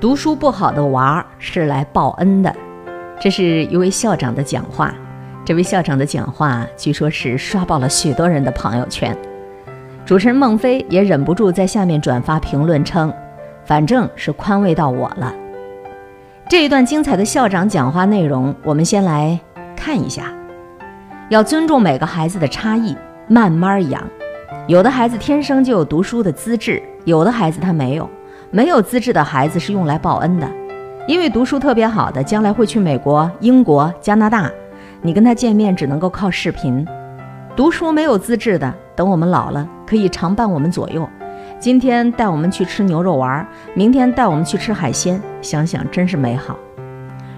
读书不好的娃儿是来报恩的。这是一位校长的讲话。这位校长的讲话，据说是刷爆了许多人的朋友圈。主持人孟非也忍不住在下面转发评论称：“反正是宽慰到我了。”这一段精彩的校长讲话内容，我们先来看一下。要尊重每个孩子的差异，慢慢养。有的孩子天生就有读书的资质，有的孩子他没有。没有资质的孩子是用来报恩的，因为读书特别好的，将来会去美国、英国、加拿大，你跟他见面只能够靠视频。读书没有资质的，等我们老了，可以常伴我们左右。今天带我们去吃牛肉丸，明天带我们去吃海鲜，想想真是美好。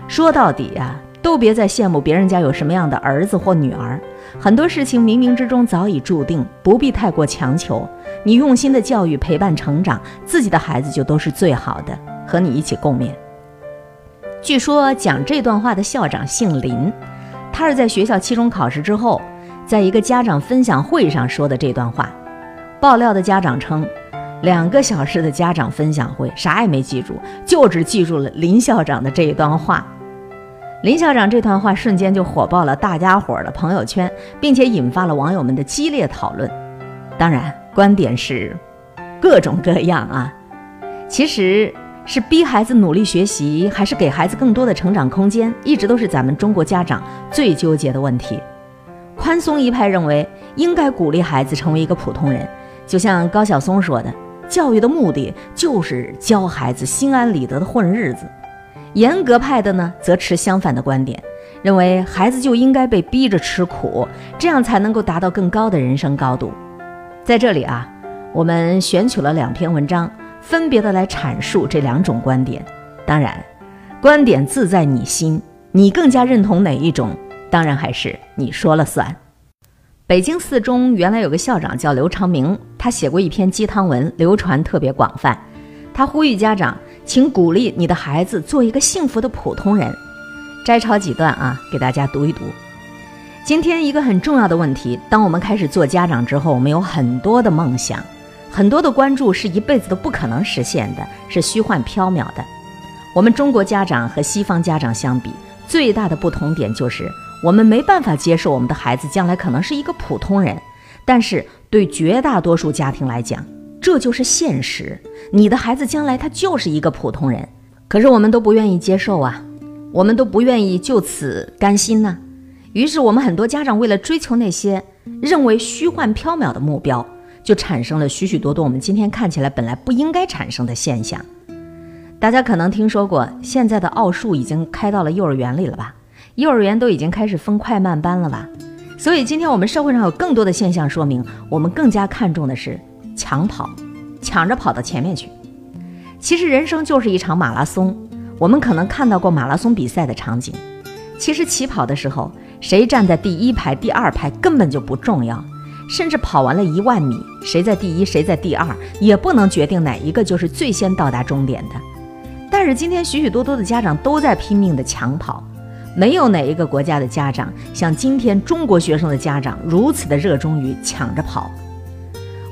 说到底呀。都别再羡慕别人家有什么样的儿子或女儿，很多事情冥冥之中早已注定，不必太过强求。你用心的教育、陪伴成长，自己的孩子就都是最好的，和你一起共勉。据说讲这段话的校长姓林，他是在学校期中考试之后，在一个家长分享会上说的这段话。爆料的家长称，两个小时的家长分享会，啥也没记住，就只记住了林校长的这一段话。林校长这段话瞬间就火爆了大家伙的朋友圈，并且引发了网友们的激烈讨论。当然，观点是各种各样啊。其实是逼孩子努力学习，还是给孩子更多的成长空间，一直都是咱们中国家长最纠结的问题。宽松一派认为应该鼓励孩子成为一个普通人，就像高晓松说的：“教育的目的就是教孩子心安理得的混日子。”严格派的呢，则持相反的观点，认为孩子就应该被逼着吃苦，这样才能够达到更高的人生高度。在这里啊，我们选取了两篇文章，分别的来阐述这两种观点。当然，观点自在你心，你更加认同哪一种，当然还是你说了算。北京四中原来有个校长叫刘长明，他写过一篇鸡汤文，流传特别广泛。他呼吁家长。请鼓励你的孩子做一个幸福的普通人。摘抄几段啊，给大家读一读。今天一个很重要的问题：当我们开始做家长之后，我们有很多的梦想，很多的关注是一辈子都不可能实现的，是虚幻缥缈的。我们中国家长和西方家长相比，最大的不同点就是我们没办法接受我们的孩子将来可能是一个普通人，但是对绝大多数家庭来讲。这就是现实，你的孩子将来他就是一个普通人，可是我们都不愿意接受啊，我们都不愿意就此甘心呢。于是我们很多家长为了追求那些认为虚幻缥缈的目标，就产生了许许多多我们今天看起来本来不应该产生的现象。大家可能听说过，现在的奥数已经开到了幼儿园里了吧？幼儿园都已经开始分快慢班了吧？所以今天我们社会上有更多的现象说明，我们更加看重的是。抢跑，抢着跑到前面去。其实人生就是一场马拉松，我们可能看到过马拉松比赛的场景。其实起跑的时候，谁站在第一排、第二排根本就不重要，甚至跑完了一万米，谁在第一，谁在第二，也不能决定哪一个就是最先到达终点的。但是今天许许多多的家长都在拼命的抢跑，没有哪一个国家的家长像今天中国学生的家长如此的热衷于抢着跑。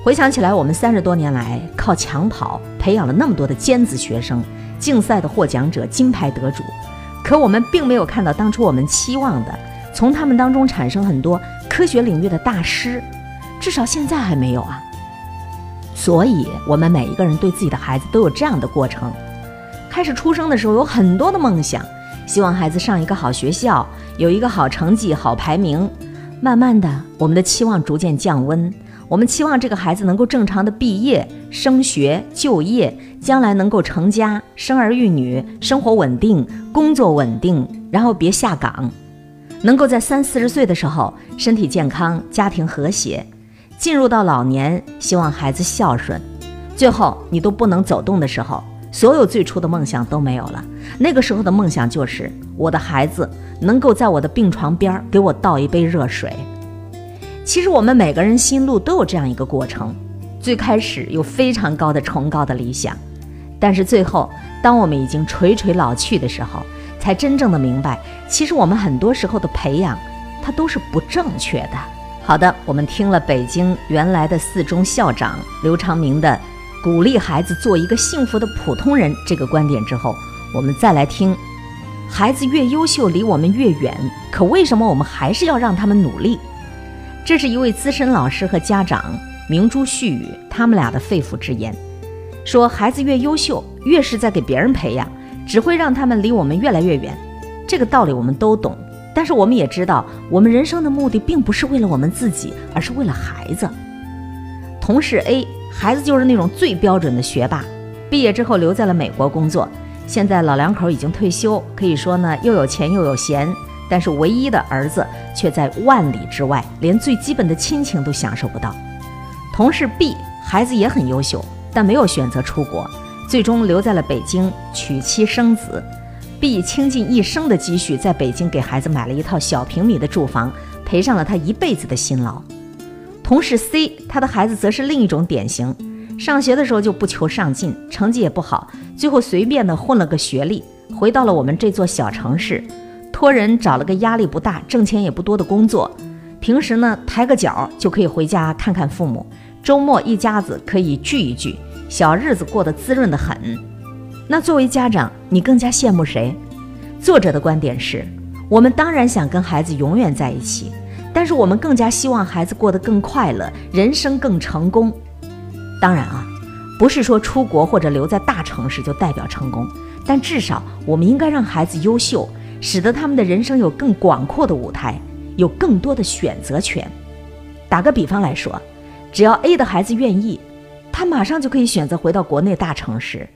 回想起来，我们三十多年来靠抢跑培养了那么多的尖子学生，竞赛的获奖者、金牌得主，可我们并没有看到当初我们期望的，从他们当中产生很多科学领域的大师，至少现在还没有啊。所以，我们每一个人对自己的孩子都有这样的过程：开始出生的时候有很多的梦想，希望孩子上一个好学校，有一个好成绩、好排名。慢慢的，我们的期望逐渐降温。我们期望这个孩子能够正常的毕业、升学、就业，将来能够成家、生儿育女，生活稳定，工作稳定，然后别下岗，能够在三四十岁的时候身体健康、家庭和谐，进入到老年，希望孩子孝顺，最后你都不能走动的时候，所有最初的梦想都没有了。那个时候的梦想就是我的孩子能够在我的病床边给我倒一杯热水。其实我们每个人心路都有这样一个过程，最开始有非常高的崇高的理想，但是最后，当我们已经垂垂老去的时候，才真正的明白，其实我们很多时候的培养，它都是不正确的。好的，我们听了北京原来的四中校长刘长明的鼓励孩子做一个幸福的普通人这个观点之后，我们再来听，孩子越优秀离我们越远，可为什么我们还是要让他们努力？这是一位资深老师和家长明珠絮语，他们俩的肺腑之言，说孩子越优秀，越是在给别人培养，只会让他们离我们越来越远。这个道理我们都懂，但是我们也知道，我们人生的目的并不是为了我们自己，而是为了孩子。同事 A 孩子就是那种最标准的学霸，毕业之后留在了美国工作，现在老两口已经退休，可以说呢又有钱又有闲。但是唯一的儿子却在万里之外，连最基本的亲情都享受不到。同事 B 孩子也很优秀，但没有选择出国，最终留在了北京娶妻生子。B 倾尽一生的积蓄，在北京给孩子买了一套小平米的住房，赔上了他一辈子的辛劳。同事 C，他的孩子则是另一种典型，上学的时候就不求上进，成绩也不好，最后随便的混了个学历，回到了我们这座小城市，托人找了个压力不大、挣钱也不多的工作，平时呢抬个脚就可以回家看看父母，周末一家子可以聚一聚，小日子过得滋润的很。那作为家长，你更加羡慕谁？作者的观点是，我们当然想跟孩子永远在一起。但是我们更加希望孩子过得更快乐，人生更成功。当然啊，不是说出国或者留在大城市就代表成功，但至少我们应该让孩子优秀，使得他们的人生有更广阔的舞台，有更多的选择权。打个比方来说，只要 A 的孩子愿意，他马上就可以选择回到国内大城市，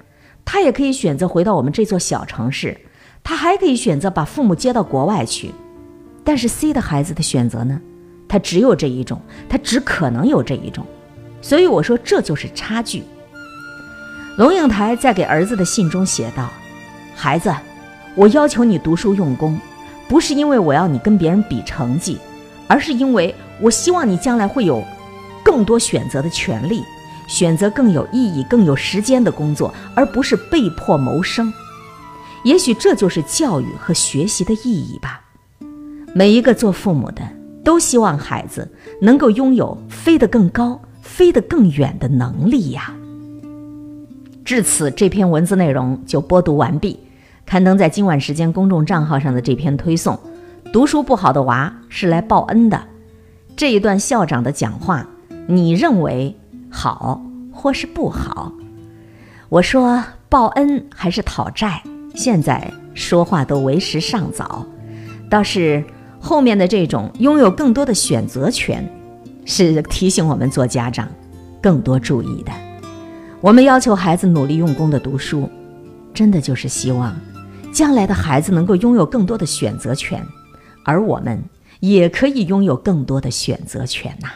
他也可以选择回到我们这座小城市，他还可以选择把父母接到国外去。但是 C 的孩子的选择呢？他只有这一种，他只可能有这一种，所以我说这就是差距。龙应台在给儿子的信中写道：“孩子，我要求你读书用功，不是因为我要你跟别人比成绩，而是因为我希望你将来会有更多选择的权利，选择更有意义、更有时间的工作，而不是被迫谋生。也许这就是教育和学习的意义吧。”每一个做父母的都希望孩子能够拥有飞得更高、飞得更远的能力呀。至此，这篇文字内容就播读完毕。刊登在今晚时间公众账号上的这篇推送，读书不好的娃是来报恩的。这一段校长的讲话，你认为好或是不好？我说报恩还是讨债，现在说话都为时尚早，倒是。后面的这种拥有更多的选择权，是提醒我们做家长更多注意的。我们要求孩子努力用功的读书，真的就是希望将来的孩子能够拥有更多的选择权，而我们也可以拥有更多的选择权呐。